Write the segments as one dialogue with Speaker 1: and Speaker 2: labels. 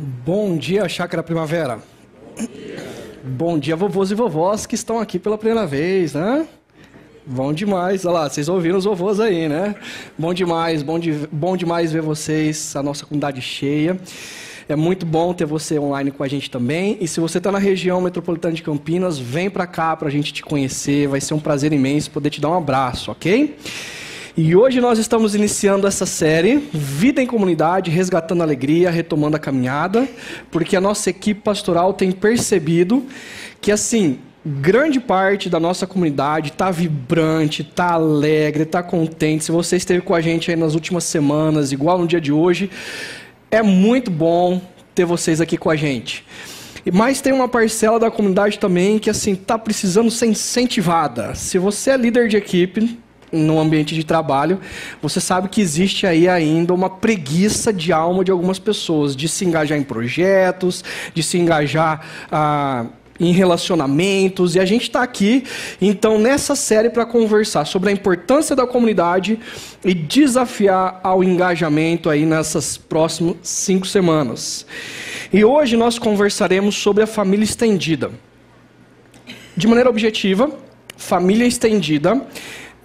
Speaker 1: Bom dia, Chácara Primavera. Bom dia, vovôs e vovós que estão aqui pela primeira vez, né? Bom demais, olha lá, vocês ouviram os vovôs aí, né? Bom demais, bom, de, bom demais ver vocês, a nossa comunidade cheia. É muito bom ter você online com a gente também. E se você está na região metropolitana de Campinas, vem para cá para a gente te conhecer. Vai ser um prazer imenso poder te dar um abraço, ok? E hoje nós estamos iniciando essa série Vida em Comunidade, resgatando a alegria, retomando a caminhada, porque a nossa equipe pastoral tem percebido que assim, grande parte da nossa comunidade está vibrante, está alegre, está contente. Se você esteve com a gente aí nas últimas semanas, igual no dia de hoje, é muito bom ter vocês aqui com a gente. Mas tem uma parcela da comunidade também que assim está precisando ser incentivada. Se você é líder de equipe, no ambiente de trabalho, você sabe que existe aí ainda uma preguiça de alma de algumas pessoas de se engajar em projetos, de se engajar ah, em relacionamentos. E a gente está aqui, então, nessa série para conversar sobre a importância da comunidade e desafiar ao engajamento aí nessas próximas cinco semanas. E hoje nós conversaremos sobre a família estendida. De maneira objetiva, família estendida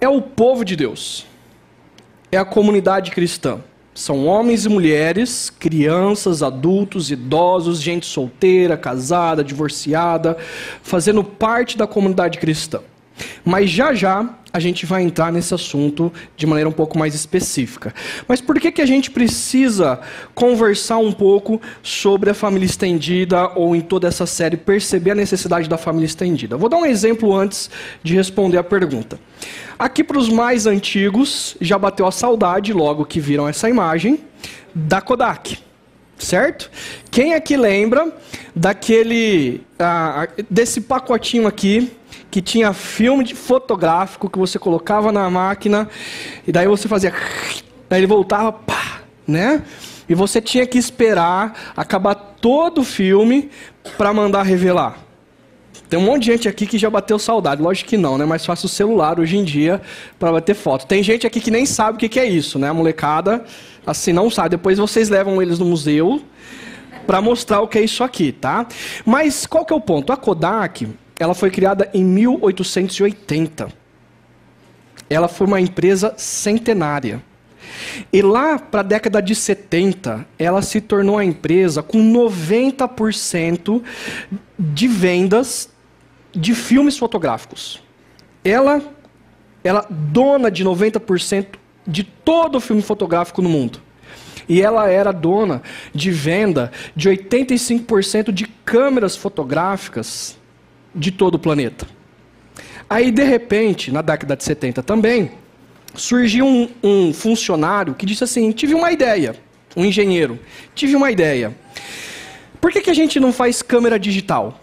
Speaker 1: é o povo de Deus, é a comunidade cristã. São homens e mulheres, crianças, adultos, idosos, gente solteira, casada, divorciada, fazendo parte da comunidade cristã. Mas já já a gente vai entrar nesse assunto de maneira um pouco mais específica. Mas por que, que a gente precisa conversar um pouco sobre a família estendida ou em toda essa série perceber a necessidade da família estendida? Vou dar um exemplo antes de responder a pergunta. Aqui para os mais antigos já bateu a saudade logo que viram essa imagem da Kodak certo? Quem aqui lembra daquele ah, desse pacotinho aqui que tinha filme fotográfico que você colocava na máquina e daí você fazia, daí ele voltava, pá, né? E você tinha que esperar acabar todo o filme para mandar revelar. Tem um monte de gente aqui que já bateu saudade. Lógico que não, né? Mais fácil o celular hoje em dia para bater foto. Tem gente aqui que nem sabe o que é isso, né? A molecada, assim, não sabe. Depois vocês levam eles no museu para mostrar o que é isso aqui, tá? Mas qual que é o ponto? A Kodak, ela foi criada em 1880. Ela foi uma empresa centenária. E lá para a década de 70, ela se tornou a empresa com 90% de vendas de filmes fotográficos. Ela, ela dona de 90% de todo o filme fotográfico no mundo. E ela era dona de venda de 85% de câmeras fotográficas de todo o planeta. Aí, de repente, na década de 70 também, surgiu um, um funcionário que disse assim: tive uma ideia, um engenheiro, tive uma ideia. Por que, que a gente não faz câmera digital?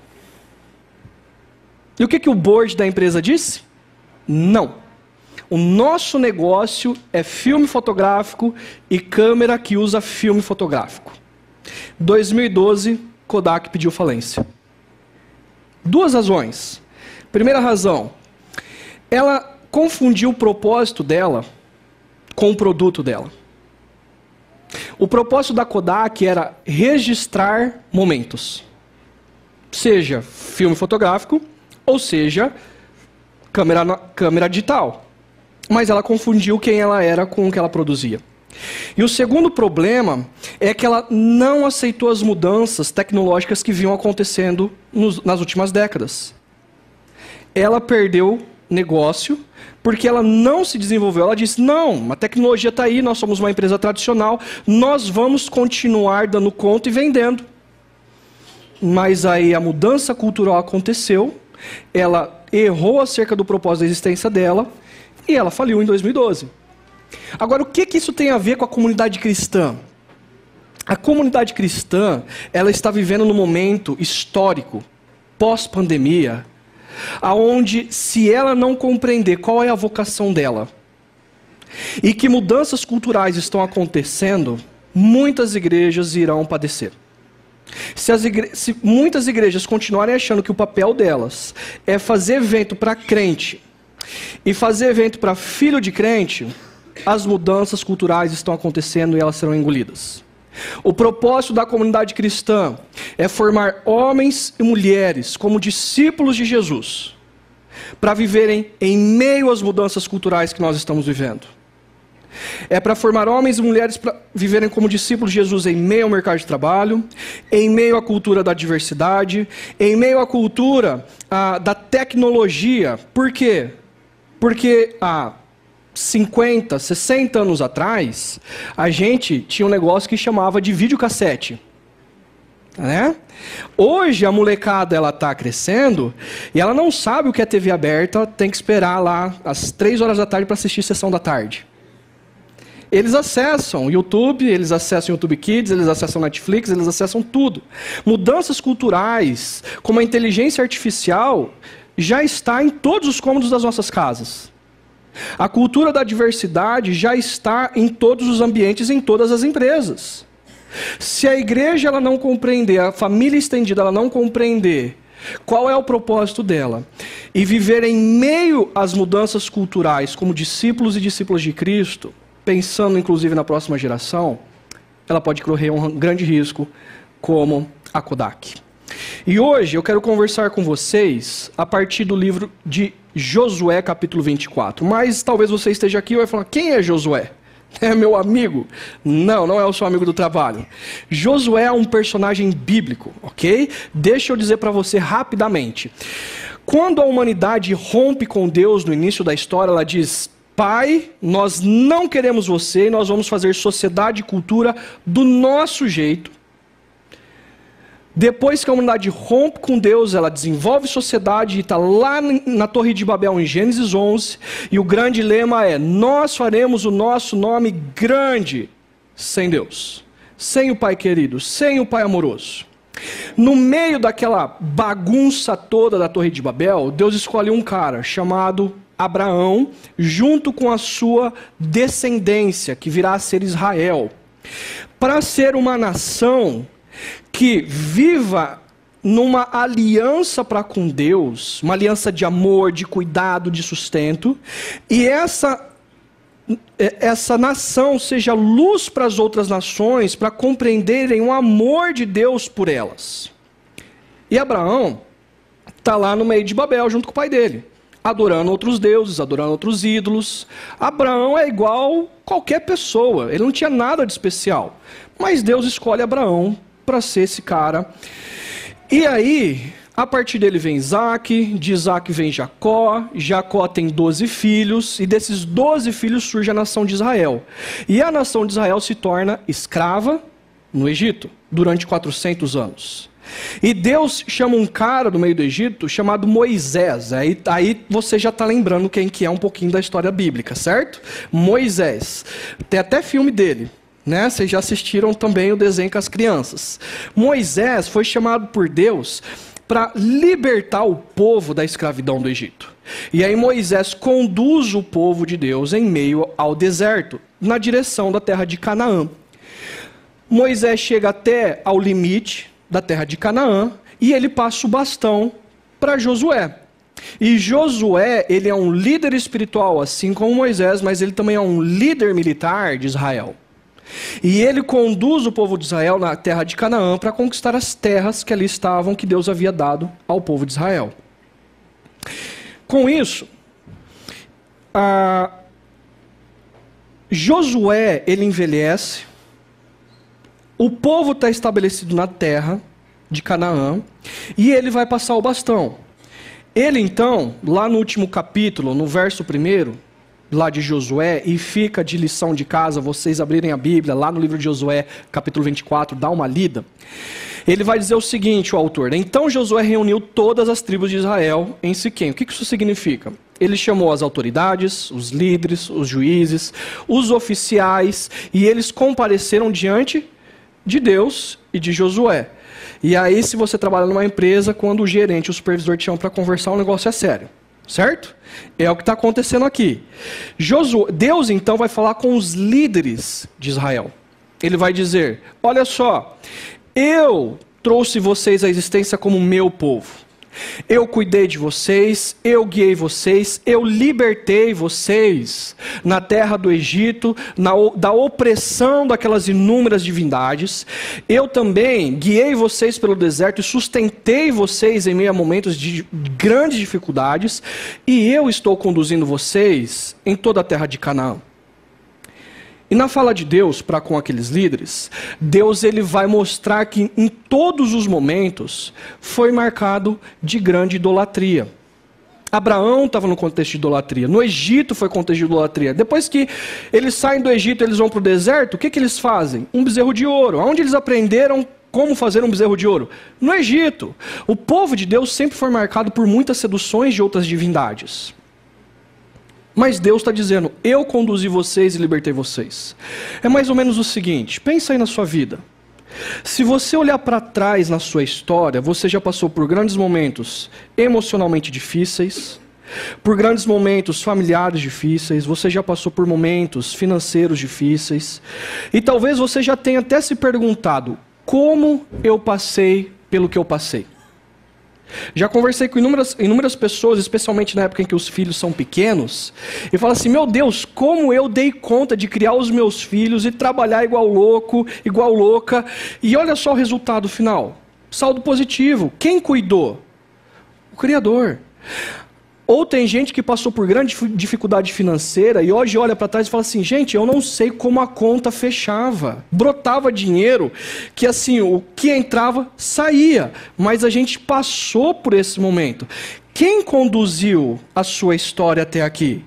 Speaker 1: E o que, que o board da empresa disse? Não. O nosso negócio é filme fotográfico e câmera que usa filme fotográfico. 2012, Kodak pediu falência. Duas razões. Primeira razão, ela confundiu o propósito dela com o produto dela. O propósito da Kodak era registrar momentos, seja filme fotográfico, ou seja, câmera, câmera digital. Mas ela confundiu quem ela era com o que ela produzia. E o segundo problema é que ela não aceitou as mudanças tecnológicas que vinham acontecendo nos, nas últimas décadas. Ela perdeu negócio porque ela não se desenvolveu. Ela disse: não, a tecnologia está aí, nós somos uma empresa tradicional, nós vamos continuar dando conta e vendendo. Mas aí a mudança cultural aconteceu, ela errou acerca do propósito da existência dela e ela faliu em 2012. Agora, o que, que isso tem a ver com a comunidade cristã? A comunidade cristã, ela está vivendo num momento histórico, pós-pandemia, aonde se ela não compreender qual é a vocação dela, e que mudanças culturais estão acontecendo, muitas igrejas irão padecer. Se, igre... Se muitas igrejas continuarem achando que o papel delas é fazer evento para crente e fazer evento para filho de crente, as mudanças culturais estão acontecendo e elas serão engolidas. O propósito da comunidade cristã é formar homens e mulheres como discípulos de Jesus, para viverem em meio às mudanças culturais que nós estamos vivendo. É para formar homens e mulheres para viverem como discípulos de Jesus em meio ao mercado de trabalho, em meio à cultura da diversidade, em meio à cultura ah, da tecnologia. Por quê? Porque há 50, 60 anos atrás, a gente tinha um negócio que chamava de videocassete. Né? Hoje a molecada ela está crescendo e ela não sabe o que é TV aberta, tem que esperar lá às 3 horas da tarde para assistir sessão da tarde. Eles acessam YouTube, eles acessam YouTube Kids, eles acessam Netflix, eles acessam tudo. Mudanças culturais, como a inteligência artificial, já está em todos os cômodos das nossas casas. A cultura da diversidade já está em todos os ambientes, em todas as empresas. Se a igreja ela não compreender, a família estendida ela não compreender qual é o propósito dela e viver em meio às mudanças culturais como discípulos e discípulas de Cristo, pensando inclusive na próxima geração, ela pode correr um grande risco, como a Kodak. E hoje eu quero conversar com vocês a partir do livro de Josué, capítulo 24. Mas talvez você esteja aqui e vai falar: quem é Josué? É meu amigo? Não, não é o seu amigo do trabalho. Josué é um personagem bíblico, ok? Deixa eu dizer para você rapidamente. Quando a humanidade rompe com Deus no início da história, ela diz: Pai, nós não queremos você, nós vamos fazer sociedade e cultura do nosso jeito. Depois que a humanidade rompe com Deus, ela desenvolve sociedade e está lá na Torre de Babel, em Gênesis 11. E o grande lema é: Nós faremos o nosso nome grande sem Deus, sem o Pai querido, sem o Pai amoroso. No meio daquela bagunça toda da Torre de Babel, Deus escolhe um cara chamado Abraão, junto com a sua descendência, que virá a ser Israel, para ser uma nação que viva numa aliança para com Deus, uma aliança de amor, de cuidado, de sustento, e essa essa nação seja luz para as outras nações, para compreenderem o amor de Deus por elas. E Abraão está lá no meio de Babel, junto com o pai dele adorando outros deuses, adorando outros ídolos. Abraão é igual qualquer pessoa, ele não tinha nada de especial. Mas Deus escolhe Abraão para ser esse cara. E aí, a partir dele vem Isaac, de Isaac vem Jacó, Jacó tem 12 filhos, e desses 12 filhos surge a nação de Israel. E a nação de Israel se torna escrava no Egito, durante 400 anos. E Deus chama um cara do meio do Egito chamado Moisés. Aí, aí você já está lembrando quem que é um pouquinho da história bíblica, certo? Moisés. Tem até filme dele. Né? Vocês já assistiram também o desenho com as crianças. Moisés foi chamado por Deus para libertar o povo da escravidão do Egito. E aí Moisés conduz o povo de Deus em meio ao deserto, na direção da terra de Canaã. Moisés chega até ao limite da terra de Canaã e ele passa o bastão para Josué. E Josué, ele é um líder espiritual, assim como Moisés, mas ele também é um líder militar de Israel. E ele conduz o povo de Israel na terra de Canaã para conquistar as terras que ali estavam, que Deus havia dado ao povo de Israel. Com isso, Josué, ele envelhece, o povo está estabelecido na terra de Canaã e ele vai passar o bastão. Ele então, lá no último capítulo, no verso primeiro, lá de Josué, e fica de lição de casa vocês abrirem a Bíblia, lá no livro de Josué, capítulo 24, dá uma lida. Ele vai dizer o seguinte, o autor: Então Josué reuniu todas as tribos de Israel em Siquém. O que isso significa? Ele chamou as autoridades, os líderes, os juízes, os oficiais, e eles compareceram diante de Deus e de Josué. E aí, se você trabalha numa empresa, quando o gerente, o supervisor te chama para conversar, o negócio é sério. Certo? É o que está acontecendo aqui. Josué, Deus então vai falar com os líderes de Israel. Ele vai dizer: Olha só, eu trouxe vocês à existência como meu povo. Eu cuidei de vocês, eu guiei vocês, eu libertei vocês na terra do Egito, na, da opressão daquelas inúmeras divindades. Eu também guiei vocês pelo deserto e sustentei vocês em meio a momentos de grandes dificuldades. E eu estou conduzindo vocês em toda a terra de Canaã. E na fala de Deus para com aqueles líderes, Deus ele vai mostrar que em todos os momentos foi marcado de grande idolatria. Abraão estava no contexto de idolatria. No Egito foi contexto de idolatria. Depois que eles saem do Egito, eles vão para o deserto, o que, que eles fazem? Um bezerro de ouro. Onde eles aprenderam como fazer um bezerro de ouro? No Egito. O povo de Deus sempre foi marcado por muitas seduções de outras divindades. Mas Deus está dizendo: eu conduzi vocês e libertei vocês. É mais ou menos o seguinte: pensa aí na sua vida. Se você olhar para trás na sua história, você já passou por grandes momentos emocionalmente difíceis, por grandes momentos familiares difíceis, você já passou por momentos financeiros difíceis, e talvez você já tenha até se perguntado: como eu passei pelo que eu passei? Já conversei com inúmeras, inúmeras pessoas, especialmente na época em que os filhos são pequenos, e falo assim: meu Deus, como eu dei conta de criar os meus filhos e trabalhar igual louco, igual louca, e olha só o resultado final: saldo positivo. Quem cuidou? O Criador. Ou tem gente que passou por grande dificuldade financeira e hoje olha para trás e fala assim: gente, eu não sei como a conta fechava. Brotava dinheiro que assim, o que entrava saía, mas a gente passou por esse momento. Quem conduziu a sua história até aqui?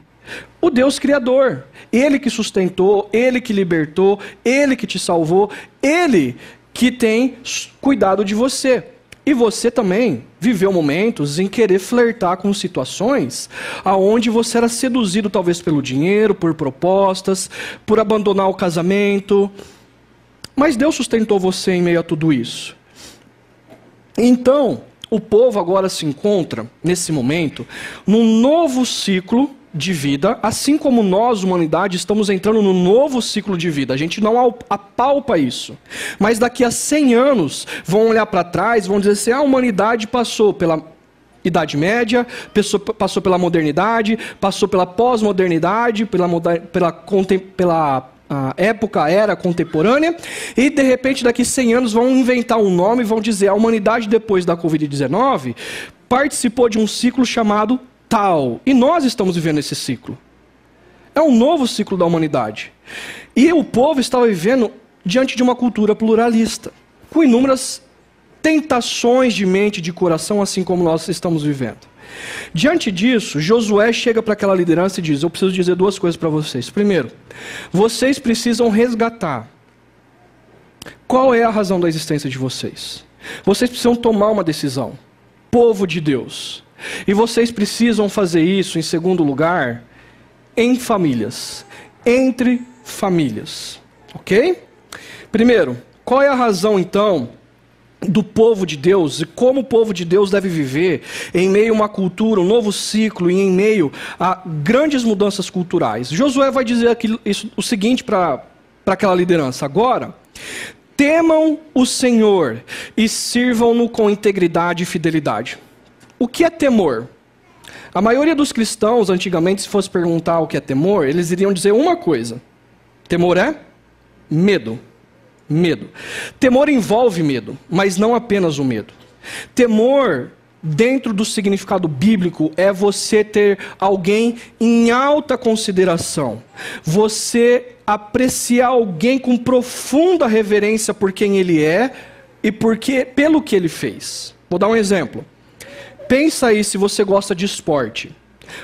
Speaker 1: O Deus Criador. Ele que sustentou, ele que libertou, ele que te salvou, ele que tem cuidado de você. E você também viveu momentos em querer flertar com situações aonde você era seduzido talvez pelo dinheiro, por propostas, por abandonar o casamento. Mas Deus sustentou você em meio a tudo isso. Então, o povo agora se encontra, nesse momento, num novo ciclo de vida, assim como nós, humanidade, estamos entrando no novo ciclo de vida. A gente não apalpa isso. Mas daqui a 100 anos, vão olhar para trás, vão dizer assim: a humanidade passou pela Idade Média, passou pela modernidade, passou pela pós-modernidade, pela, pela, pela a época, era contemporânea, e de repente daqui 100 anos vão inventar um nome e vão dizer a humanidade depois da Covid-19 participou de um ciclo chamado tal. E nós estamos vivendo esse ciclo. É um novo ciclo da humanidade. E o povo estava vivendo diante de uma cultura pluralista, com inúmeras tentações de mente e de coração, assim como nós estamos vivendo. Diante disso, Josué chega para aquela liderança e diz: Eu preciso dizer duas coisas para vocês. Primeiro, vocês precisam resgatar. Qual é a razão da existência de vocês? Vocês precisam tomar uma decisão. Povo de Deus, e vocês precisam fazer isso, em segundo lugar, em famílias. Entre famílias. Ok? Primeiro, qual é a razão então do povo de Deus e como o povo de Deus deve viver em meio a uma cultura, um novo ciclo e em meio a grandes mudanças culturais? Josué vai dizer aqui, isso, o seguinte para aquela liderança: agora. Temam o Senhor e sirvam-no com integridade e fidelidade. O que é temor? A maioria dos cristãos, antigamente, se fosse perguntar o que é temor, eles iriam dizer uma coisa: temor é medo. Medo. Temor envolve medo, mas não apenas o medo. Temor, dentro do significado bíblico, é você ter alguém em alta consideração. Você apreciar alguém com profunda reverência por quem ele é e porque, pelo que ele fez. Vou dar um exemplo. Pensa aí se você gosta de esporte.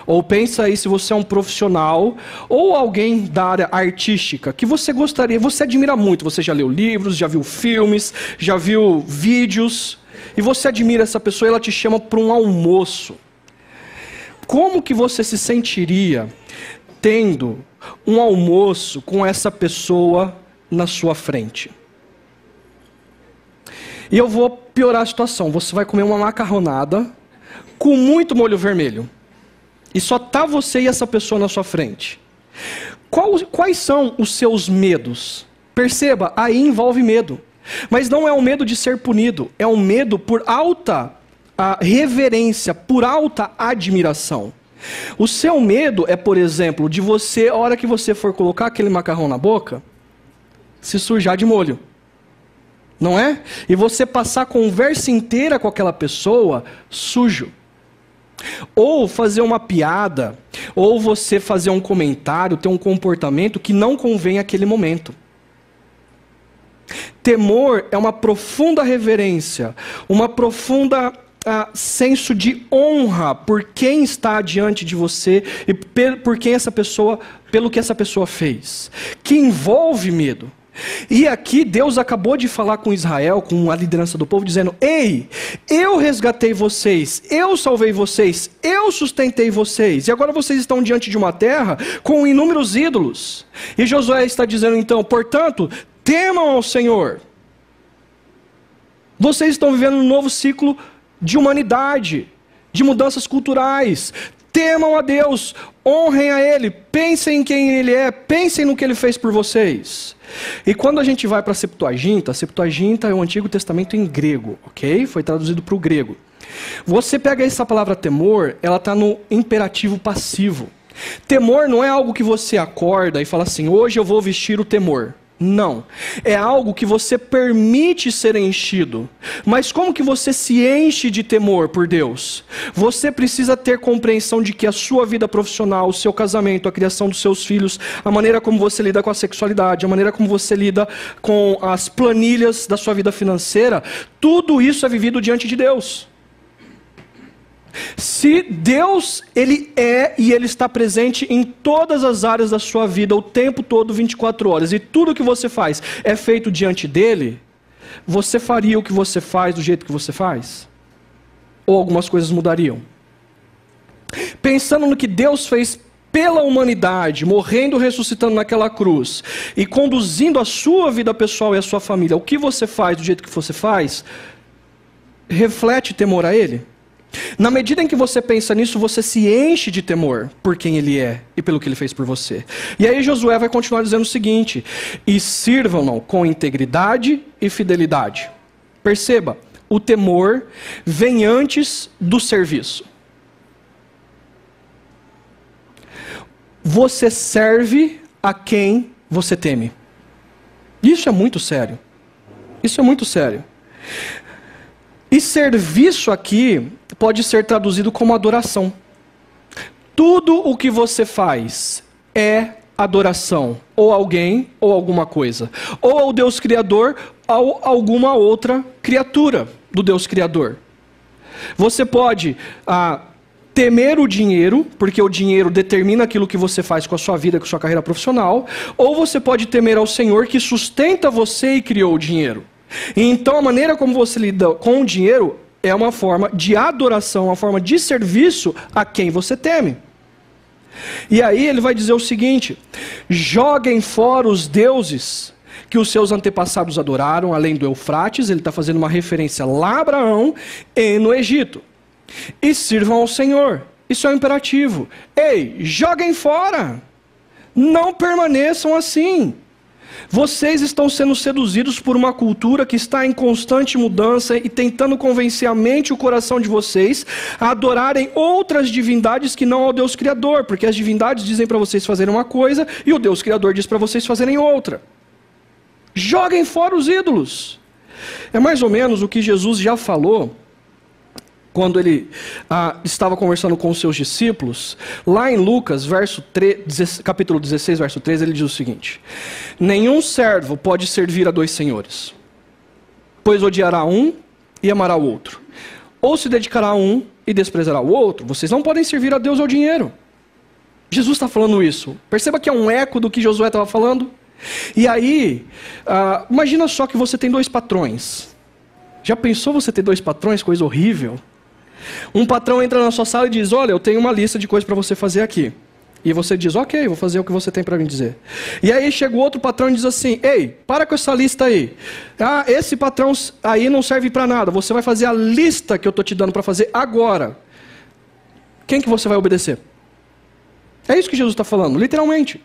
Speaker 1: Ou pensa aí se você é um profissional ou alguém da área artística que você gostaria, você admira muito, você já leu livros, já viu filmes, já viu vídeos, e você admira essa pessoa e ela te chama para um almoço. Como que você se sentiria tendo um almoço com essa pessoa na sua frente? E eu vou piorar a situação. Você vai comer uma macarronada com muito molho vermelho. E só tá você e essa pessoa na sua frente. Qual, quais são os seus medos? Perceba, aí envolve medo. Mas não é o medo de ser punido, é o medo por alta reverência, por alta admiração. O seu medo é, por exemplo, de você, a hora que você for colocar aquele macarrão na boca, se sujar de molho. Não é? E você passar a conversa inteira com aquela pessoa sujo. Ou fazer uma piada, ou você fazer um comentário, ter um comportamento que não convém àquele momento. Temor é uma profunda reverência, uma profunda ah, senso de honra por quem está diante de você e por quem essa pessoa, pelo que essa pessoa fez, que envolve medo. E aqui Deus acabou de falar com Israel, com a liderança do povo, dizendo: Ei, eu resgatei vocês, eu salvei vocês, eu sustentei vocês, e agora vocês estão diante de uma terra com inúmeros ídolos. E Josué está dizendo então: portanto, temam ao Senhor. Vocês estão vivendo um novo ciclo de humanidade, de mudanças culturais. Temam a Deus, honrem a Ele, pensem em quem Ele é, pensem no que Ele fez por vocês. E quando a gente vai para a Septuaginta, a Septuaginta é o Antigo Testamento em grego, ok? Foi traduzido para o grego. Você pega essa palavra temor, ela está no imperativo passivo. Temor não é algo que você acorda e fala assim: hoje eu vou vestir o temor. Não. É algo que você permite ser enchido. Mas como que você se enche de temor por Deus? Você precisa ter compreensão de que a sua vida profissional, o seu casamento, a criação dos seus filhos, a maneira como você lida com a sexualidade, a maneira como você lida com as planilhas da sua vida financeira, tudo isso é vivido diante de Deus. Se Deus, Ele é e Ele está presente em todas as áreas da sua vida, o tempo todo, 24 horas, e tudo que você faz é feito diante dEle, você faria o que você faz do jeito que você faz? Ou algumas coisas mudariam? Pensando no que Deus fez pela humanidade, morrendo, ressuscitando naquela cruz e conduzindo a sua vida pessoal e a sua família, o que você faz do jeito que você faz, reflete temor a Ele? Na medida em que você pensa nisso, você se enche de temor por quem ele é e pelo que ele fez por você. E aí Josué vai continuar dizendo o seguinte: e sirvam-no com integridade e fidelidade. Perceba, o temor vem antes do serviço. Você serve a quem você teme. Isso é muito sério. Isso é muito sério. E serviço aqui pode ser traduzido como adoração. Tudo o que você faz é adoração, ou alguém, ou alguma coisa, ou ao Deus Criador, ou alguma outra criatura do Deus Criador. Você pode ah, temer o dinheiro, porque o dinheiro determina aquilo que você faz com a sua vida, com a sua carreira profissional, ou você pode temer ao Senhor que sustenta você e criou o dinheiro. E então a maneira como você lida com o dinheiro é uma forma de adoração, uma forma de serviço a quem você teme. E aí ele vai dizer o seguinte: joguem fora os deuses que os seus antepassados adoraram, além do Eufrates, ele está fazendo uma referência lá a Abraão e no Egito. E sirvam ao Senhor. Isso é um imperativo. Ei, joguem fora. Não permaneçam assim. Vocês estão sendo seduzidos por uma cultura que está em constante mudança e tentando convencer a mente e o coração de vocês a adorarem outras divindades que não ao Deus Criador, porque as divindades dizem para vocês fazerem uma coisa e o Deus Criador diz para vocês fazerem outra. Joguem fora os ídolos. É mais ou menos o que Jesus já falou quando ele ah, estava conversando com os seus discípulos, lá em Lucas, verso 3, capítulo 16, verso 3, ele diz o seguinte: Nenhum servo pode servir a dois senhores, pois odiará um e amará o outro, ou se dedicará a um e desprezará o outro. Vocês não podem servir a Deus ou ao dinheiro. Jesus está falando isso. Perceba que é um eco do que Josué estava falando. E aí, ah, imagina só que você tem dois patrões. Já pensou você ter dois patrões? Coisa horrível. Um patrão entra na sua sala e diz: Olha, eu tenho uma lista de coisas para você fazer aqui. E você diz: Ok, vou fazer o que você tem para me dizer. E aí chega o outro patrão e diz assim: Ei, para com essa lista aí. Ah, esse patrão aí não serve para nada. Você vai fazer a lista que eu estou te dando para fazer agora. Quem que você vai obedecer? É isso que Jesus está falando, literalmente.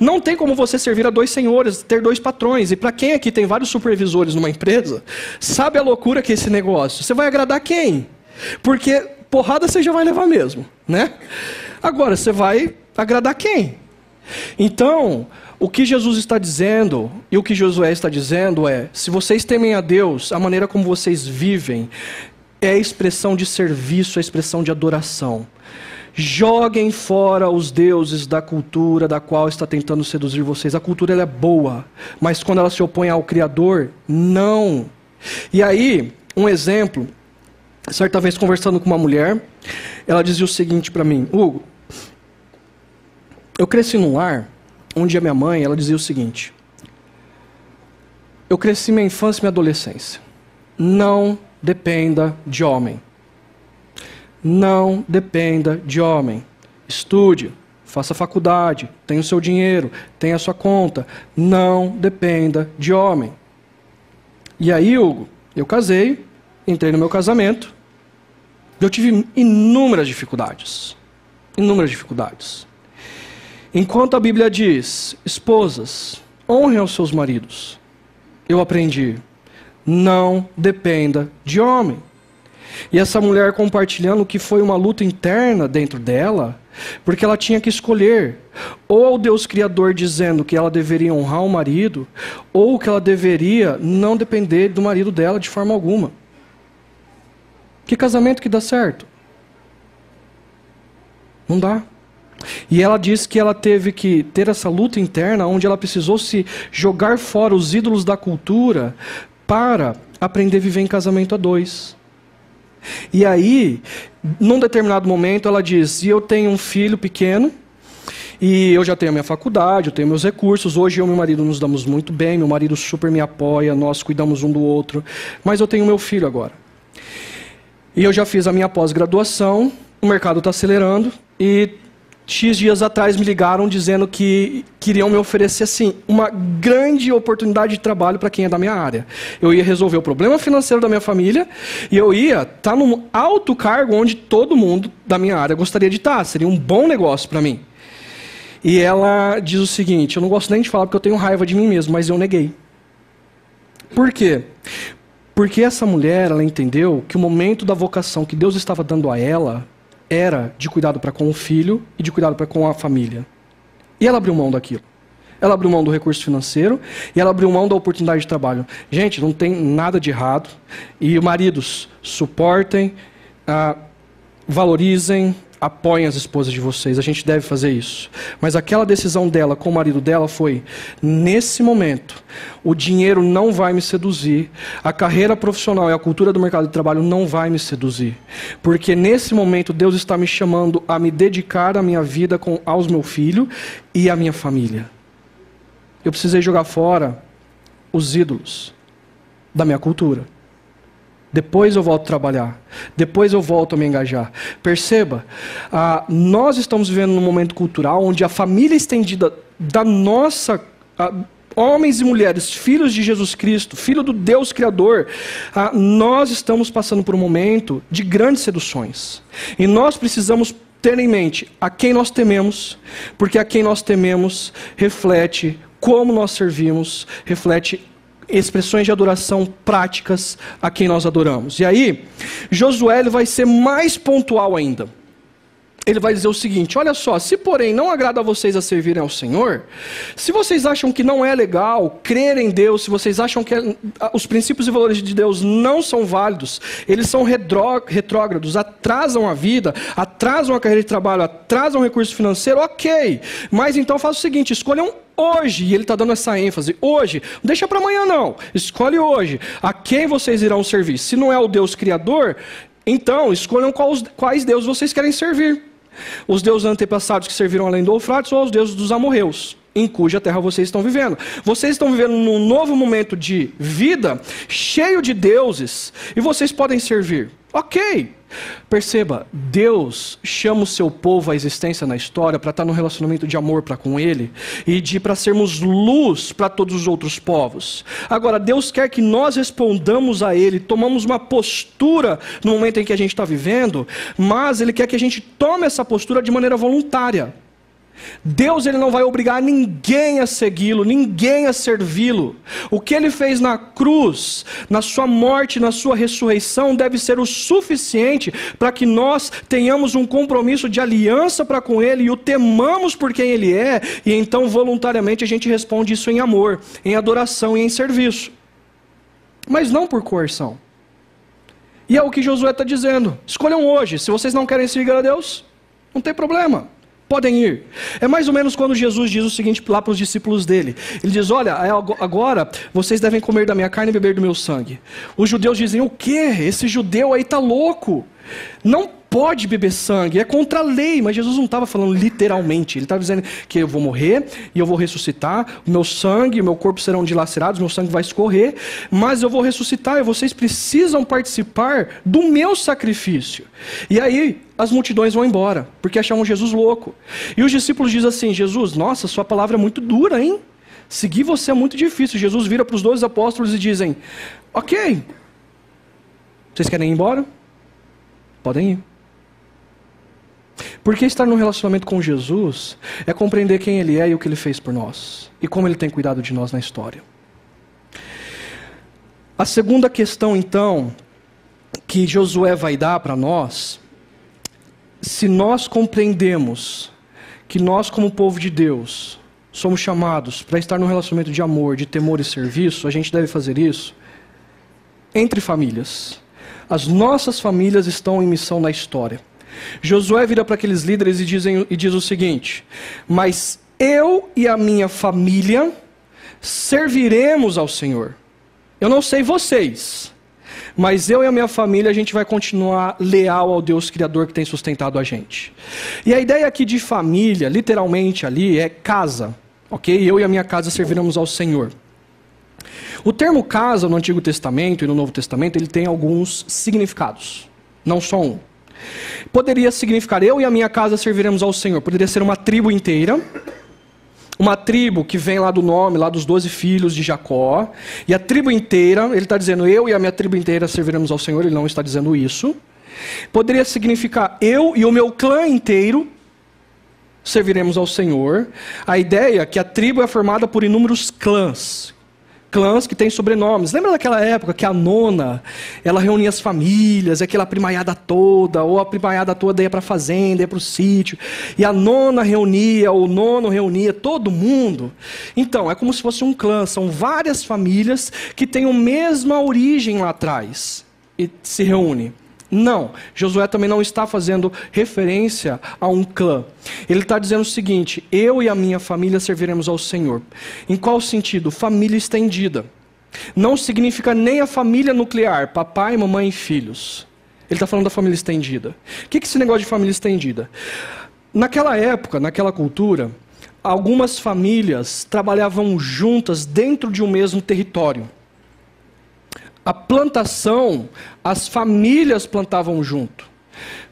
Speaker 1: Não tem como você servir a dois senhores, ter dois patrões. E para quem aqui tem vários supervisores numa empresa, sabe a loucura que é esse negócio? Você vai agradar quem? Porque porrada você já vai levar mesmo, né? Agora, você vai agradar quem? Então, o que Jesus está dizendo e o que Josué está dizendo é: se vocês temem a Deus, a maneira como vocês vivem é a expressão de serviço, a expressão de adoração. Joguem fora os deuses da cultura da qual está tentando seduzir vocês. A cultura é boa, mas quando ela se opõe ao Criador, não. E aí, um exemplo, certa vez conversando com uma mulher, ela dizia o seguinte para mim: Hugo, eu cresci num lar onde a minha mãe, ela dizia o seguinte: Eu cresci minha infância e minha adolescência. Não dependa de homem. Não dependa de homem. Estude, faça faculdade, tenha o seu dinheiro, tenha a sua conta. Não dependa de homem. E aí, Hugo, eu casei, entrei no meu casamento. Eu tive inúmeras dificuldades. Inúmeras dificuldades. Enquanto a Bíblia diz, esposas, honrem aos seus maridos, eu aprendi, não dependa de homem. E essa mulher compartilhando que foi uma luta interna dentro dela, porque ela tinha que escolher ou o Deus Criador dizendo que ela deveria honrar o marido, ou que ela deveria não depender do marido dela de forma alguma. Que casamento que dá certo? Não dá. E ela diz que ela teve que ter essa luta interna, onde ela precisou se jogar fora os ídolos da cultura para aprender a viver em casamento a dois. E aí, num determinado momento, ela diz: e eu tenho um filho pequeno, e eu já tenho a minha faculdade, eu tenho meus recursos. Hoje eu e meu marido nos damos muito bem, meu marido super me apoia, nós cuidamos um do outro. Mas eu tenho meu filho agora. E eu já fiz a minha pós-graduação, o mercado está acelerando, e X dias atrás me ligaram dizendo que queriam me oferecer assim uma grande oportunidade de trabalho para quem é da minha área. Eu ia resolver o problema financeiro da minha família e eu ia estar tá num alto cargo onde todo mundo da minha área gostaria de estar. Tá. Seria um bom negócio para mim. E ela diz o seguinte: eu não gosto nem de falar porque eu tenho raiva de mim mesmo, mas eu neguei. Por quê? Porque essa mulher, ela entendeu que o momento da vocação que Deus estava dando a ela era de cuidado para com o filho e de cuidado para com a família. E ela abriu mão daquilo. Ela abriu mão do recurso financeiro e ela abriu mão da oportunidade de trabalho. Gente, não tem nada de errado. E maridos, suportem, ah, valorizem, apoiem as esposas de vocês. A gente deve fazer isso. Mas aquela decisão dela com o marido dela foi: nesse momento, o dinheiro não vai me seduzir, a carreira profissional e a cultura do mercado de trabalho não vai me seduzir. Porque nesse momento Deus está me chamando a me dedicar a minha vida com, aos meu filho e à minha família. Eu precisei jogar fora os ídolos da minha cultura. Depois eu volto a trabalhar. Depois eu volto a me engajar. Perceba, ah, nós estamos vivendo num momento cultural onde a família estendida da nossa. Ah, homens e mulheres, filhos de Jesus Cristo, filho do Deus Criador, ah, nós estamos passando por um momento de grandes seduções. E nós precisamos ter em mente a quem nós tememos, porque a quem nós tememos reflete como nós servimos, reflete expressões de adoração práticas a quem nós adoramos. E aí, Josué vai ser mais pontual ainda. Ele vai dizer o seguinte: olha só, se porém não agrada a vocês a servirem ao Senhor, se vocês acham que não é legal crer em Deus, se vocês acham que os princípios e valores de Deus não são válidos, eles são retrógrados, atrasam a vida, atrasam a carreira de trabalho, atrasam o recurso financeiro, ok. Mas então faça o seguinte: escolham hoje, e ele está dando essa ênfase, hoje, não deixa para amanhã não, escolhe hoje, a quem vocês irão servir. Se não é o Deus Criador, então escolham quais, quais deuses vocês querem servir. Os deuses antepassados que serviram além do Eufrates ou os deuses dos amorreus, em cuja terra vocês estão vivendo. Vocês estão vivendo num novo momento de vida, cheio de deuses, e vocês podem servir. Ok, Perceba, Deus chama o seu povo à existência na história para estar num relacionamento de amor para com Ele e de para sermos luz para todos os outros povos. Agora, Deus quer que nós respondamos a Ele, tomamos uma postura no momento em que a gente está vivendo, mas Ele quer que a gente tome essa postura de maneira voluntária. Deus ele não vai obrigar ninguém a segui-lo, ninguém a servi-lo. O que ele fez na cruz, na sua morte, na sua ressurreição, deve ser o suficiente para que nós tenhamos um compromisso de aliança para com ele e o temamos por quem ele é, e então voluntariamente a gente responde isso em amor, em adoração e em serviço. Mas não por coerção. E é o que Josué está dizendo. Escolham hoje. Se vocês não querem seguir a Deus, não tem problema podem ir. É mais ou menos quando Jesus diz o seguinte lá para os discípulos dele. Ele diz: Olha, é agora vocês devem comer da minha carne e beber do meu sangue. Os judeus dizem: O quê? Esse judeu aí está louco. Não pode beber sangue, é contra a lei, mas Jesus não estava falando literalmente, ele estava dizendo que eu vou morrer e eu vou ressuscitar, o meu sangue, o meu corpo serão dilacerados, meu sangue vai escorrer, mas eu vou ressuscitar e vocês precisam participar do meu sacrifício. E aí as multidões vão embora, porque achavam Jesus louco. E os discípulos dizem assim: Jesus, nossa, sua palavra é muito dura, hein? Seguir você é muito difícil. Jesus vira para os dois apóstolos e dizem: Ok, vocês querem ir embora? Podem ir. Porque estar num relacionamento com Jesus é compreender quem Ele é e o que Ele fez por nós, e como Ele tem cuidado de nós na história. A segunda questão, então, que Josué vai dar para nós, se nós compreendemos que nós, como povo de Deus, somos chamados para estar num relacionamento de amor, de temor e serviço, a gente deve fazer isso entre famílias. As nossas famílias estão em missão na história. Josué vira para aqueles líderes e, dizem, e diz o seguinte: Mas eu e a minha família serviremos ao Senhor. Eu não sei vocês, mas eu e a minha família a gente vai continuar leal ao Deus Criador que tem sustentado a gente. E a ideia aqui de família, literalmente ali, é casa, ok? Eu e a minha casa serviremos ao Senhor. O termo casa no Antigo Testamento e no Novo Testamento ele tem alguns significados, não só um. Poderia significar eu e a minha casa serviremos ao Senhor. Poderia ser uma tribo inteira. Uma tribo que vem lá do nome, lá dos doze filhos de Jacó. E a tribo inteira, ele está dizendo eu e a minha tribo inteira serviremos ao Senhor, ele não está dizendo isso. Poderia significar eu e o meu clã inteiro serviremos ao Senhor. A ideia é que a tribo é formada por inúmeros clãs, clãs que têm sobrenomes. Lembra daquela época que a nona, ela reunia as famílias, aquela primaiada toda, ou a primaiada toda ia para a fazenda, ia para o sítio, e a nona reunia, ou o nono reunia todo mundo. Então, é como se fosse um clã, são várias famílias que têm a mesma origem lá atrás e se reúnem. Não, Josué também não está fazendo referência a um clã. Ele está dizendo o seguinte: eu e a minha família serviremos ao Senhor. Em qual sentido? Família estendida. Não significa nem a família nuclear, papai, mamãe e filhos. Ele está falando da família estendida. O que é esse negócio de família estendida? Naquela época, naquela cultura, algumas famílias trabalhavam juntas dentro de um mesmo território a plantação, as famílias plantavam junto.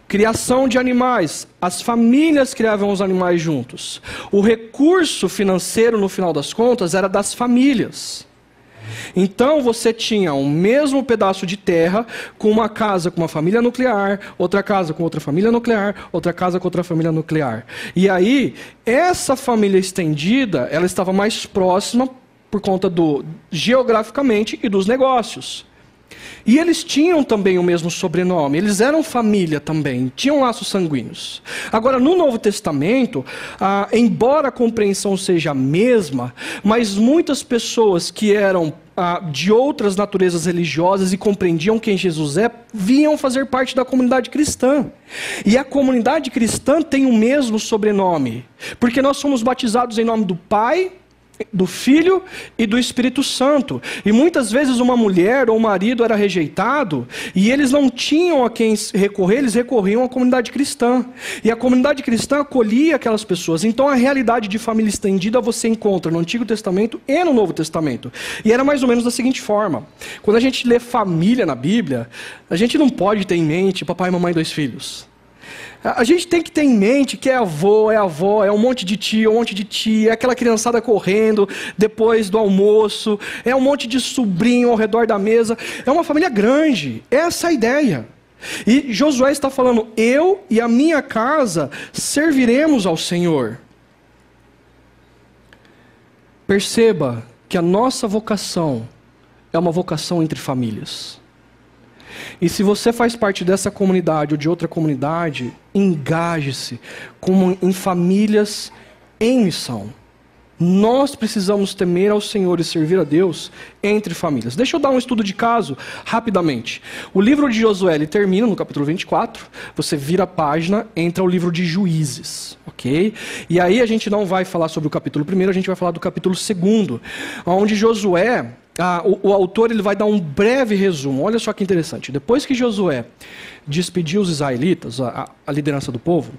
Speaker 1: Criação de animais, as famílias criavam os animais juntos. O recurso financeiro, no final das contas, era das famílias. Então você tinha o um mesmo pedaço de terra com uma casa com uma família nuclear, outra casa com outra família nuclear, outra casa com outra família nuclear. E aí, essa família estendida, ela estava mais próxima por conta do geograficamente e dos negócios. E eles tinham também o mesmo sobrenome, eles eram família também, tinham laços sanguíneos. Agora, no Novo Testamento, ah, embora a compreensão seja a mesma, mas muitas pessoas que eram ah, de outras naturezas religiosas e compreendiam quem Jesus é, vinham fazer parte da comunidade cristã. E a comunidade cristã tem o mesmo sobrenome, porque nós somos batizados em nome do Pai, do Filho e do Espírito Santo. E muitas vezes uma mulher ou um marido era rejeitado e eles não tinham a quem recorrer, eles recorriam à comunidade cristã. E a comunidade cristã acolhia aquelas pessoas. Então a realidade de família estendida você encontra no Antigo Testamento e no Novo Testamento. E era mais ou menos da seguinte forma: quando a gente lê família na Bíblia, a gente não pode ter em mente papai, mamãe e dois filhos. A gente tem que ter em mente que é avô, é avó, é um monte de tio, um monte de tia, é aquela criançada correndo depois do almoço, é um monte de sobrinho ao redor da mesa. É uma família grande. Essa é a ideia. E Josué está falando: eu e a minha casa serviremos ao Senhor. Perceba que a nossa vocação é uma vocação entre famílias. E se você faz parte dessa comunidade ou de outra comunidade, engaje-se em famílias em missão. Nós precisamos temer ao Senhor e servir a Deus entre famílias. Deixa eu dar um estudo de caso rapidamente. O livro de Josué termina no capítulo 24. Você vira a página, entra o livro de Juízes, ok? E aí a gente não vai falar sobre o capítulo 1, a gente vai falar do capítulo 2, onde Josué, ah, o, o, autor ele vai dar um breve resumo. Olha só que interessante. Depois que Josué despediu os israelitas, a, a liderança do povo,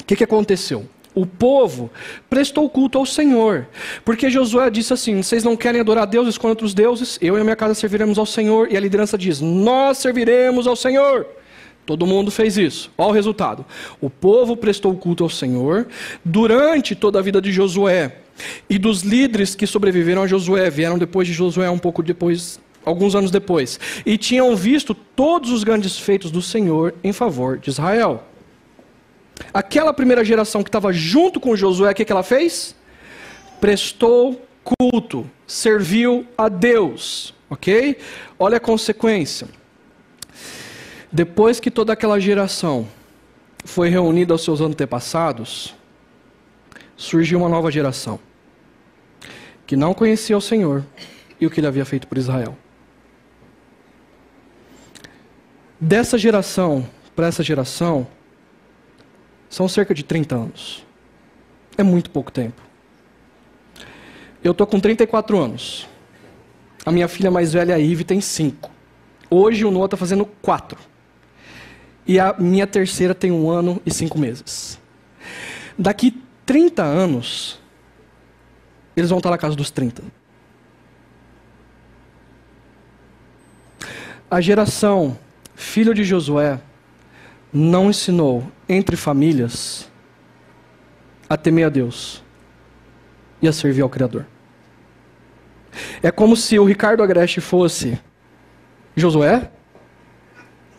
Speaker 1: o que, que aconteceu? o povo prestou culto ao Senhor. Porque Josué disse assim: vocês não querem adorar deuses contra os deuses, eu e a minha casa serviremos ao Senhor. E a liderança diz: nós serviremos ao Senhor. Todo mundo fez isso. Olha o resultado. O povo prestou culto ao Senhor durante toda a vida de Josué. E dos líderes que sobreviveram a Josué, vieram depois de Josué, um pouco depois, alguns anos depois, e tinham visto todos os grandes feitos do Senhor em favor de Israel. Aquela primeira geração que estava junto com Josué, o que, que ela fez? Prestou culto, serviu a Deus, ok? Olha a consequência. Depois que toda aquela geração foi reunida aos seus antepassados, surgiu uma nova geração que não conhecia o Senhor e o que ele havia feito por Israel. Dessa geração para essa geração, são cerca de 30 anos. É muito pouco tempo. Eu estou com 34 anos. A minha filha mais velha, a Ive, tem 5. Hoje o Noah está fazendo 4. E a minha terceira tem um ano e cinco meses. Daqui 30 anos, eles vão estar na casa dos 30. A geração filho de Josué não ensinou entre famílias a temer a Deus e a servir ao Criador. É como se o Ricardo Agreste fosse Josué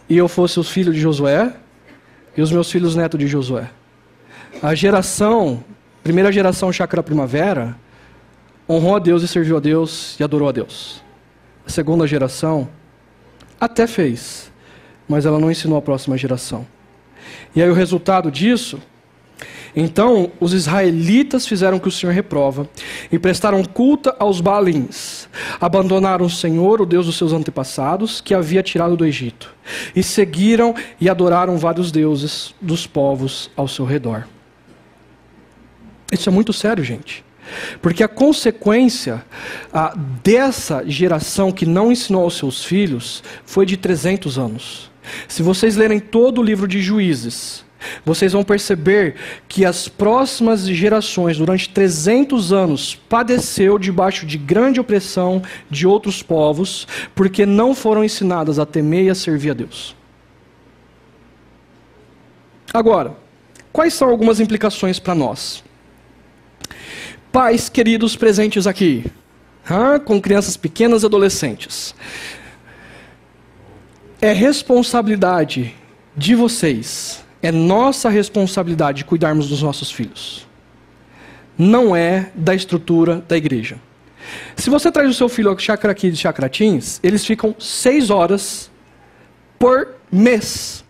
Speaker 1: e eu fosse os filhos de Josué e os meus filhos netos de Josué. A geração, primeira geração Chácara Primavera, honrou a Deus e serviu a Deus e adorou a Deus. A segunda geração até fez, mas ela não ensinou a próxima geração. E aí o resultado disso então os israelitas fizeram o que o Senhor reprova e prestaram culto aos Baalins. Abandonaram o Senhor, o Deus dos seus antepassados, que havia tirado do Egito, e seguiram e adoraram vários deuses dos povos ao seu redor. Isso é muito sério, gente. Porque a consequência ah, dessa geração que não ensinou aos seus filhos foi de 300 anos. Se vocês lerem todo o livro de Juízes, vocês vão perceber que as próximas gerações, durante 300 anos, padeceu debaixo de grande opressão de outros povos, porque não foram ensinadas a temer e a servir a Deus. Agora, quais são algumas implicações para nós? Pais queridos presentes aqui, com crianças pequenas e adolescentes. É responsabilidade de vocês, é nossa responsabilidade cuidarmos dos nossos filhos. Não é da estrutura da igreja. Se você traz o seu filho ao Chacraqui de Chacratins, eles ficam seis horas por mês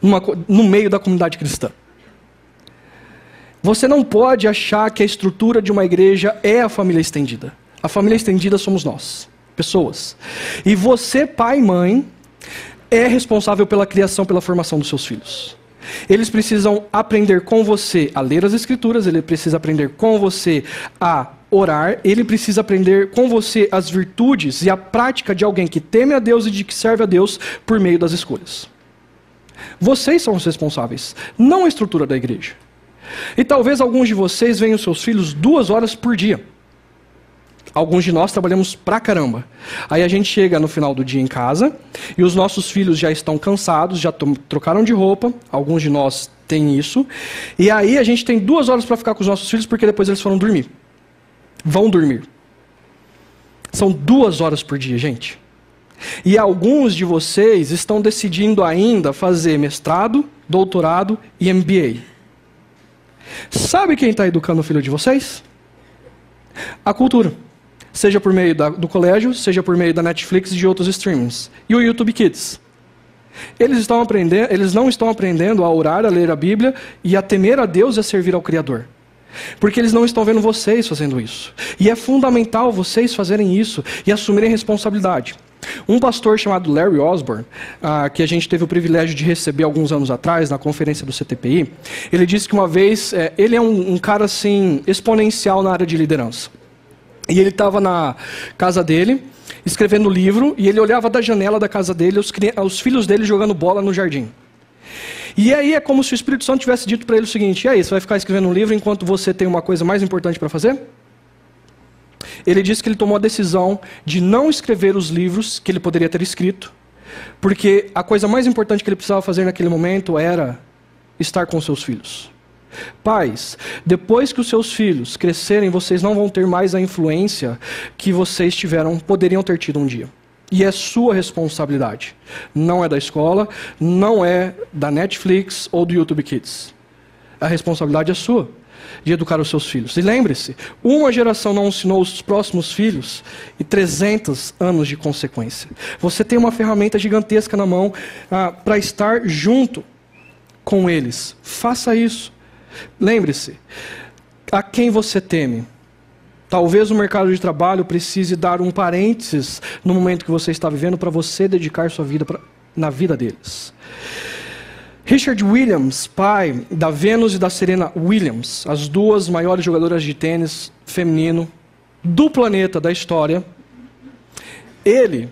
Speaker 1: numa, no meio da comunidade cristã. Você não pode achar que a estrutura de uma igreja é a família estendida. A família estendida somos nós, pessoas. E você, pai e mãe, é responsável pela criação, pela formação dos seus filhos. Eles precisam aprender com você a ler as escrituras, ele precisa aprender com você a orar, ele precisa aprender com você as virtudes e a prática de alguém que teme a Deus e de que serve a Deus por meio das escolhas. Vocês são os responsáveis, não a estrutura da igreja. E talvez alguns de vocês venham seus filhos duas horas por dia. Alguns de nós trabalhamos pra caramba. Aí a gente chega no final do dia em casa e os nossos filhos já estão cansados, já trocaram de roupa. Alguns de nós têm isso. E aí a gente tem duas horas para ficar com os nossos filhos porque depois eles foram dormir. Vão dormir. São duas horas por dia, gente. E alguns de vocês estão decidindo ainda fazer mestrado, doutorado e MBA. Sabe quem está educando o filho de vocês? A cultura. Seja por meio da, do colégio, seja por meio da Netflix e de outros streamings. E o YouTube Kids. Eles, estão aprendendo, eles não estão aprendendo a orar, a ler a Bíblia e a temer a Deus e a servir ao Criador. Porque eles não estão vendo vocês fazendo isso. E é fundamental vocês fazerem isso e assumirem responsabilidade. Um pastor chamado Larry Osborne, ah, que a gente teve o privilégio de receber alguns anos atrás na conferência do CTPI, ele disse que uma vez, é, ele é um, um cara assim exponencial na área de liderança. E ele estava na casa dele, escrevendo livro, e ele olhava da janela da casa dele os, os filhos dele jogando bola no jardim. E aí é como se o Espírito Santo tivesse dito para ele o seguinte: e aí, você vai ficar escrevendo um livro enquanto você tem uma coisa mais importante para fazer? Ele disse que ele tomou a decisão de não escrever os livros que ele poderia ter escrito, porque a coisa mais importante que ele precisava fazer naquele momento era estar com seus filhos. Pais, depois que os seus filhos crescerem, vocês não vão ter mais a influência que vocês tiveram, poderiam ter tido um dia. E é sua responsabilidade. Não é da escola, não é da Netflix ou do YouTube Kids. A responsabilidade é sua de educar os seus filhos. E lembre-se, uma geração não ensinou os próximos filhos e 300 anos de consequência. Você tem uma ferramenta gigantesca na mão ah, para estar junto com eles. Faça isso. Lembre-se, a quem você teme? Talvez o mercado de trabalho precise dar um parênteses no momento que você está vivendo para você dedicar sua vida pra, na vida deles. Richard Williams, pai da Venus e da Serena Williams, as duas maiores jogadoras de tênis feminino do planeta da história, ele,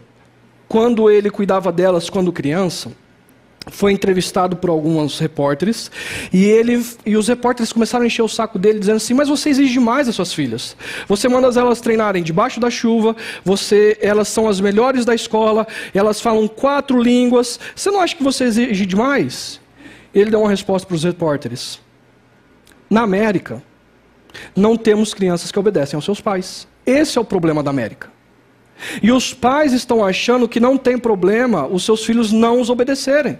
Speaker 1: quando ele cuidava delas quando criança, foi entrevistado por alguns repórteres e ele e os repórteres começaram a encher o saco dele dizendo assim: "Mas você exige demais das suas filhas. Você manda elas treinarem debaixo da chuva, você elas são as melhores da escola, elas falam quatro línguas. Você não acha que você exige demais?" Ele deu uma resposta para os repórteres. Na América, não temos crianças que obedecem aos seus pais. Esse é o problema da América. E os pais estão achando que não tem problema os seus filhos não os obedecerem.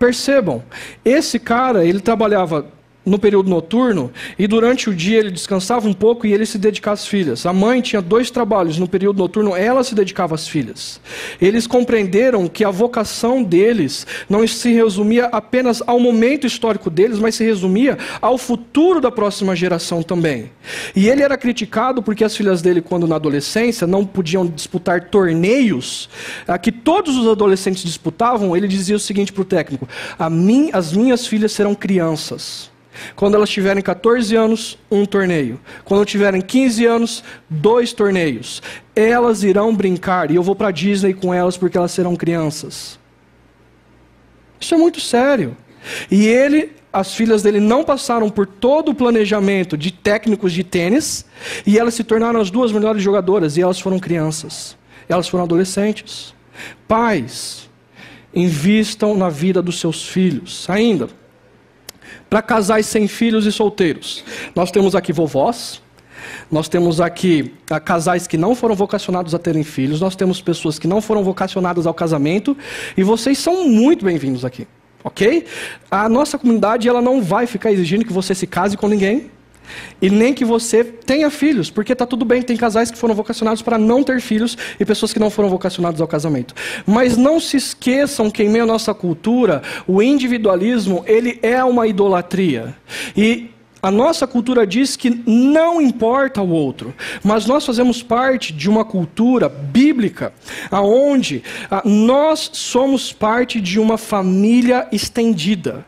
Speaker 1: Percebam, esse cara, ele trabalhava no período noturno e durante o dia ele descansava um pouco e ele se dedicava às filhas. A mãe tinha dois trabalhos no período noturno, ela se dedicava às filhas. Eles compreenderam que a vocação deles não se resumia apenas ao momento histórico deles, mas se resumia ao futuro da próxima geração também. E ele era criticado porque as filhas dele, quando na adolescência, não podiam disputar torneios que todos os adolescentes disputavam. Ele dizia o seguinte para o técnico: mim, as minhas filhas serão crianças. Quando elas tiverem 14 anos, um torneio. Quando tiverem 15 anos, dois torneios. Elas irão brincar e eu vou para Disney com elas porque elas serão crianças. Isso é muito sério. E ele, as filhas dele não passaram por todo o planejamento de técnicos de tênis e elas se tornaram as duas melhores jogadoras e elas foram crianças. Elas foram adolescentes. Pais, invistam na vida dos seus filhos. Ainda, para casais sem filhos e solteiros. Nós temos aqui vovós, nós temos aqui ah, casais que não foram vocacionados a terem filhos, nós temos pessoas que não foram vocacionadas ao casamento, e vocês são muito bem-vindos aqui, ok? A nossa comunidade ela não vai ficar exigindo que você se case com ninguém, e nem que você tenha filhos, porque está tudo bem, tem casais que foram vocacionados para não ter filhos e pessoas que não foram vocacionadas ao casamento. Mas não se esqueçam que em meio à nossa cultura, o individualismo, ele é uma idolatria. E a nossa cultura diz que não importa o outro, mas nós fazemos parte de uma cultura bíblica, aonde ah, nós somos parte de uma família estendida.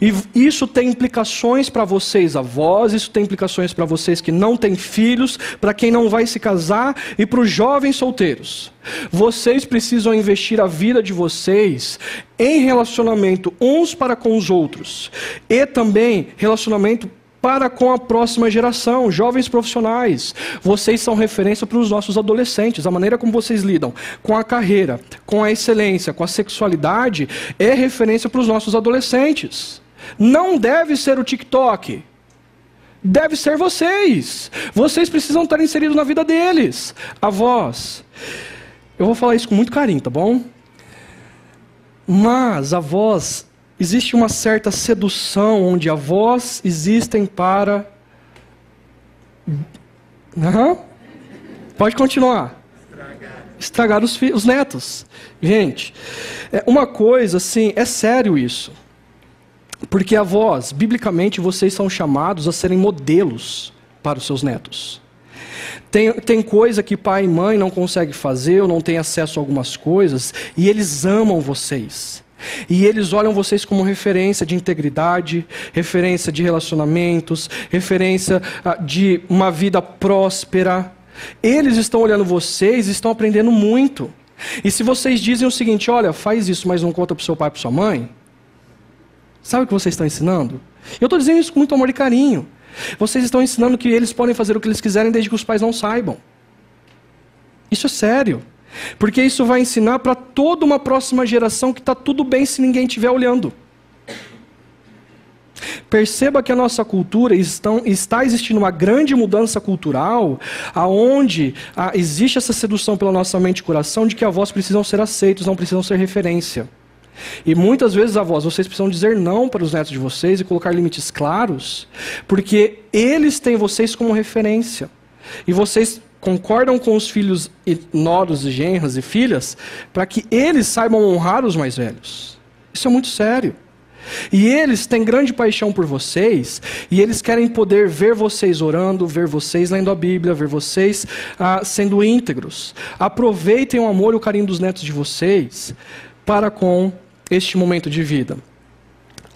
Speaker 1: E isso tem implicações para vocês, avós, isso tem implicações para vocês que não têm filhos, para quem não vai se casar e para os jovens solteiros. Vocês precisam investir a vida de vocês em relacionamento uns para com os outros e também relacionamento para com a próxima geração, jovens profissionais. Vocês são referência para os nossos adolescentes. A maneira como vocês lidam com a carreira, com a excelência, com a sexualidade, é referência para os nossos adolescentes. Não deve ser o TikTok. Deve ser vocês. Vocês precisam estar inseridos na vida deles. Avós. Eu vou falar isso com muito carinho, tá bom? Mas avós existe uma certa sedução onde avós existem para Uhum. Pode continuar. Estragar os, os netos. Gente, é uma coisa assim, é sério isso. Porque avós, biblicamente, vocês são chamados a serem modelos para os seus netos. Tem, tem coisa que pai e mãe não conseguem fazer ou não têm acesso a algumas coisas, e eles amam vocês. E eles olham vocês como referência de integridade, referência de relacionamentos, referência ah, de uma vida próspera. Eles estão olhando vocês estão aprendendo muito. E se vocês dizem o seguinte: olha, faz isso, mas não conta para seu pai para sua mãe, sabe o que vocês estão ensinando? Eu estou dizendo isso com muito amor e carinho. Vocês estão ensinando que eles podem fazer o que eles quiserem desde que os pais não saibam. Isso é sério. Porque isso vai ensinar para toda uma próxima geração que está tudo bem se ninguém estiver olhando. Perceba que a nossa cultura estão, está existindo uma grande mudança cultural, aonde ah, existe essa sedução pela nossa mente e coração de que avós precisam ser aceitos, não precisam ser referência. E muitas vezes, avós, vocês precisam dizer não para os netos de vocês e colocar limites claros, porque eles têm vocês como referência. E vocês concordam com os filhos e noros e genras e filhas para que eles saibam honrar os mais velhos. Isso é muito sério. E eles têm grande paixão por vocês, e eles querem poder ver vocês orando, ver vocês lendo a Bíblia, ver vocês ah, sendo íntegros. Aproveitem o amor e o carinho dos netos de vocês para com este momento de vida.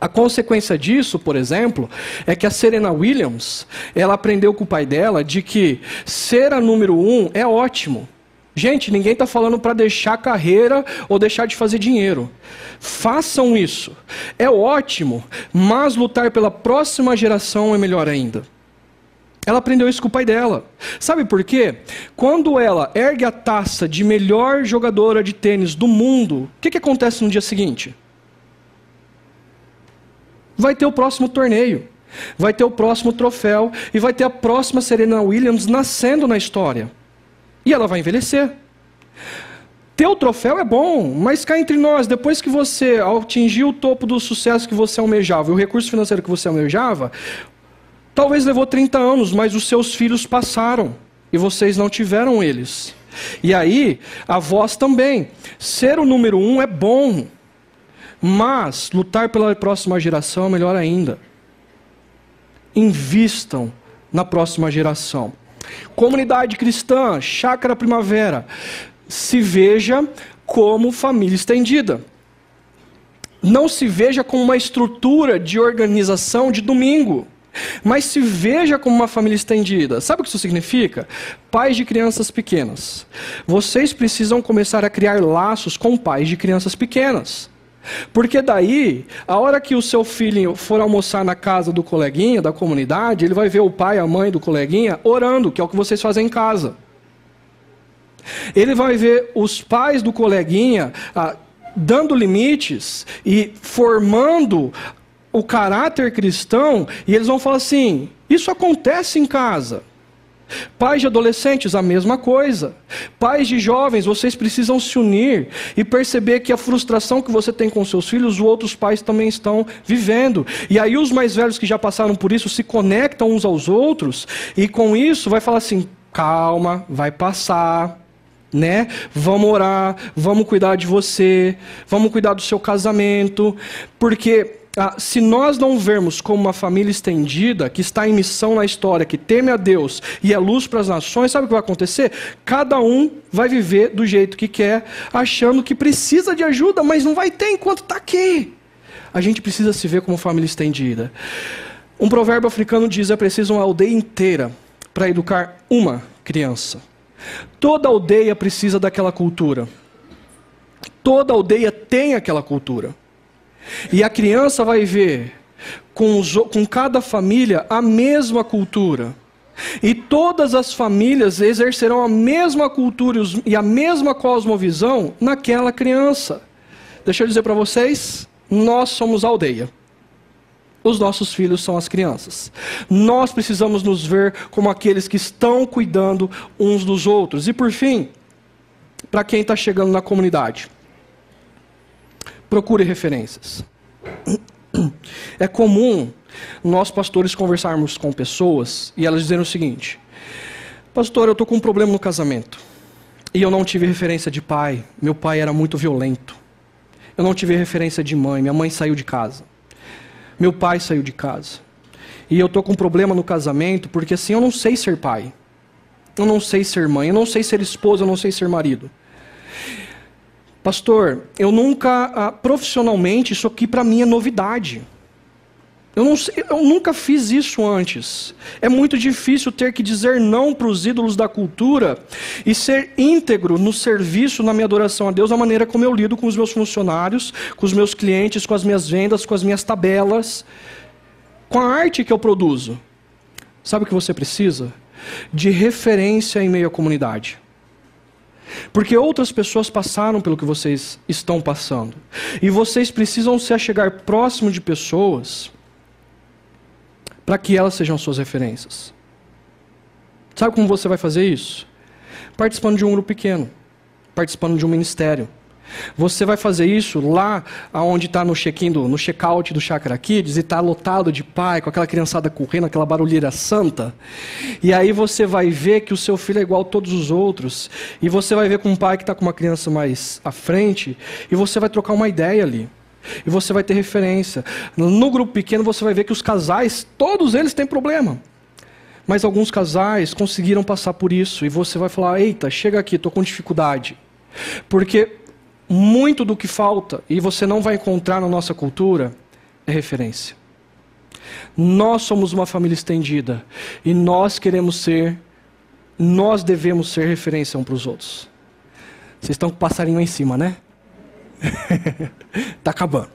Speaker 1: A consequência disso, por exemplo, é que a Serena Williams, ela aprendeu com o pai dela de que ser a número um é ótimo. Gente, ninguém está falando para deixar carreira ou deixar de fazer dinheiro. Façam isso. É ótimo, mas lutar pela próxima geração é melhor ainda. Ela aprendeu isso com o pai dela. Sabe por quê? Quando ela ergue a taça de melhor jogadora de tênis do mundo, o que, que acontece no dia seguinte? Vai ter o próximo torneio, vai ter o próximo troféu e vai ter a próxima Serena Williams nascendo na história. E ela vai envelhecer. Ter o troféu é bom, mas cá entre nós, depois que você atingiu o topo do sucesso que você almejava, e o recurso financeiro que você almejava, talvez levou 30 anos, mas os seus filhos passaram e vocês não tiveram eles. E aí, a voz também. Ser o número um é bom, mas lutar pela próxima geração é melhor ainda. Invistam na próxima geração. Comunidade cristã, Chácara Primavera, se veja como família estendida. Não se veja como uma estrutura de organização de domingo, mas se veja como uma família estendida. Sabe o que isso significa? Pais de crianças pequenas. Vocês precisam começar a criar laços com pais de crianças pequenas. Porque daí, a hora que o seu filho for almoçar na casa do coleguinha, da comunidade, ele vai ver o pai, a mãe do coleguinha orando, que é o que vocês fazem em casa. Ele vai ver os pais do coleguinha ah, dando limites e formando o caráter cristão, e eles vão falar assim: isso acontece em casa. Pais de adolescentes, a mesma coisa. Pais de jovens, vocês precisam se unir e perceber que a frustração que você tem com seus filhos, os outros pais também estão vivendo. E aí os mais velhos que já passaram por isso se conectam uns aos outros e com isso vai falar assim: calma, vai passar. Né? Vamos orar, vamos cuidar de você, vamos cuidar do seu casamento, porque ah, se nós não vermos como uma família estendida, que está em missão na história, que teme a Deus e é luz para as nações, sabe o que vai acontecer? Cada um vai viver do jeito que quer, achando que precisa de ajuda, mas não vai ter enquanto está aqui. A gente precisa se ver como família estendida. Um provérbio africano diz: é preciso uma aldeia inteira para educar uma criança. Toda aldeia precisa daquela cultura. Toda aldeia tem aquela cultura. E a criança vai ver com, os, com cada família a mesma cultura. E todas as famílias exercerão a mesma cultura e a mesma cosmovisão naquela criança. Deixa eu dizer para vocês: nós somos a aldeia. Os nossos filhos são as crianças. Nós precisamos nos ver como aqueles que estão cuidando uns dos outros. E por fim, para quem está chegando na comunidade, procure referências. É comum nós pastores conversarmos com pessoas e elas dizendo o seguinte: Pastor, eu estou com um problema no casamento. E eu não tive referência de pai. Meu pai era muito violento. Eu não tive referência de mãe. Minha mãe saiu de casa. Meu pai saiu de casa. E eu estou com um problema no casamento porque assim eu não sei ser pai. Eu não sei ser mãe. Eu não sei ser esposa. Eu não sei ser marido. Pastor, eu nunca, ah, profissionalmente, isso aqui para mim é novidade. Eu, não, eu, nunca fiz isso antes. É muito difícil ter que dizer não para os ídolos da cultura e ser íntegro no serviço, na minha adoração a Deus, da maneira como eu lido com os meus funcionários, com os meus clientes, com as minhas vendas, com as minhas tabelas, com a arte que eu produzo. Sabe o que você precisa? De referência em meio à comunidade. Porque outras pessoas passaram pelo que vocês estão passando. E vocês precisam se achegar próximo de pessoas para que elas sejam suas referências. Sabe como você vai fazer isso? Participando de um grupo pequeno, participando de um ministério, você vai fazer isso lá onde está no check-in, no check-out do Chakra Kids e está lotado de pai, com aquela criançada correndo, aquela barulheira santa. E aí você vai ver que o seu filho é igual a todos os outros. E você vai ver com um pai que está com uma criança mais à frente. E você vai trocar uma ideia ali. E você vai ter referência. No grupo pequeno você vai ver que os casais, todos eles têm problema. Mas alguns casais conseguiram passar por isso. E você vai falar: eita, chega aqui, estou com dificuldade. Porque muito do que falta e você não vai encontrar na nossa cultura é referência. Nós somos uma família estendida e nós queremos ser, nós devemos ser referência um para os outros. Vocês estão com o passarinho em cima, né? Está acabando.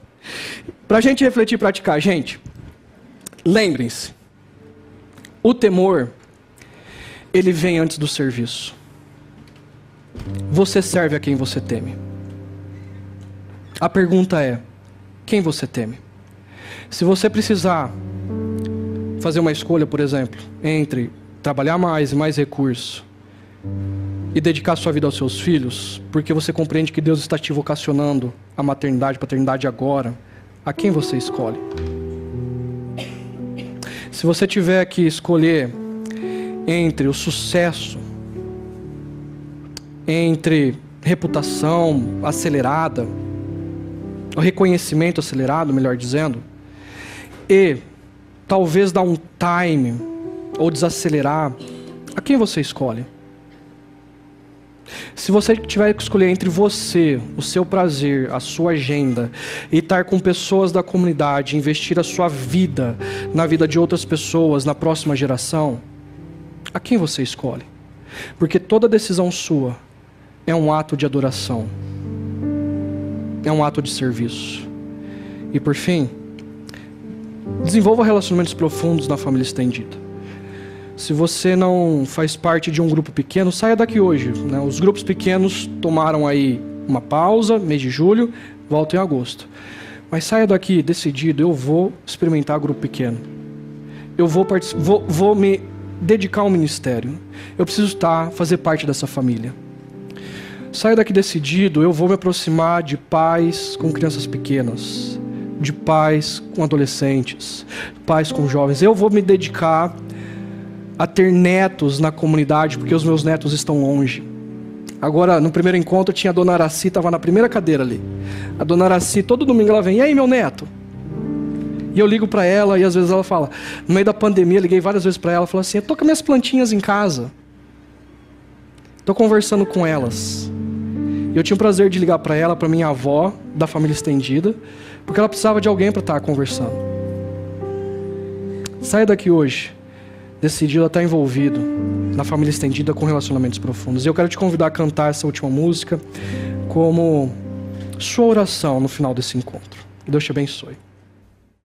Speaker 1: Para a gente refletir e praticar, gente, lembrem-se: o temor, ele vem antes do serviço. Você serve a quem você teme. A pergunta é: quem você teme? Se você precisar fazer uma escolha, por exemplo, entre trabalhar mais e mais recurso e dedicar sua vida aos seus filhos, porque você compreende que Deus está te vocacionando a maternidade, paternidade agora, a quem você escolhe? Se você tiver que escolher entre o sucesso, entre reputação acelerada, o reconhecimento acelerado, melhor dizendo, e talvez dar um time ou desacelerar, a quem você escolhe? Se você tiver que escolher entre você, o seu prazer, a sua agenda, e estar com pessoas da comunidade, investir a sua vida na vida de outras pessoas, na próxima geração, a quem você escolhe? Porque toda decisão sua é um ato de adoração é um ato de serviço. E por fim, desenvolva relacionamentos profundos na família estendida. Se você não faz parte de um grupo pequeno, saia daqui hoje. Né? Os grupos pequenos tomaram aí uma pausa, mês de julho, volta em agosto. Mas saia daqui decidido, eu vou experimentar grupo pequeno. Eu vou, vou, vou me dedicar ao ministério. Eu preciso estar, fazer parte dessa família. Saio daqui decidido, eu vou me aproximar de pais com crianças pequenas, de pais com adolescentes, pais com jovens. Eu vou me dedicar a ter netos na comunidade, porque os meus netos estão longe. Agora, no primeiro encontro, tinha a dona Araci, estava na primeira cadeira ali. A dona Araci, todo domingo ela vem, e aí, meu neto? E eu ligo para ela e às vezes ela fala, no meio da pandemia, liguei várias vezes para ela, falou assim: "Eu tô com minhas plantinhas em casa. Estou conversando com elas. E eu tinha o prazer de ligar para ela, para minha avó, da família estendida, porque ela precisava de alguém para estar tá conversando. Saia daqui hoje, decidido a estar envolvido na família estendida com relacionamentos profundos. E eu quero te convidar a cantar essa última música como sua oração no final desse encontro. Deus te abençoe.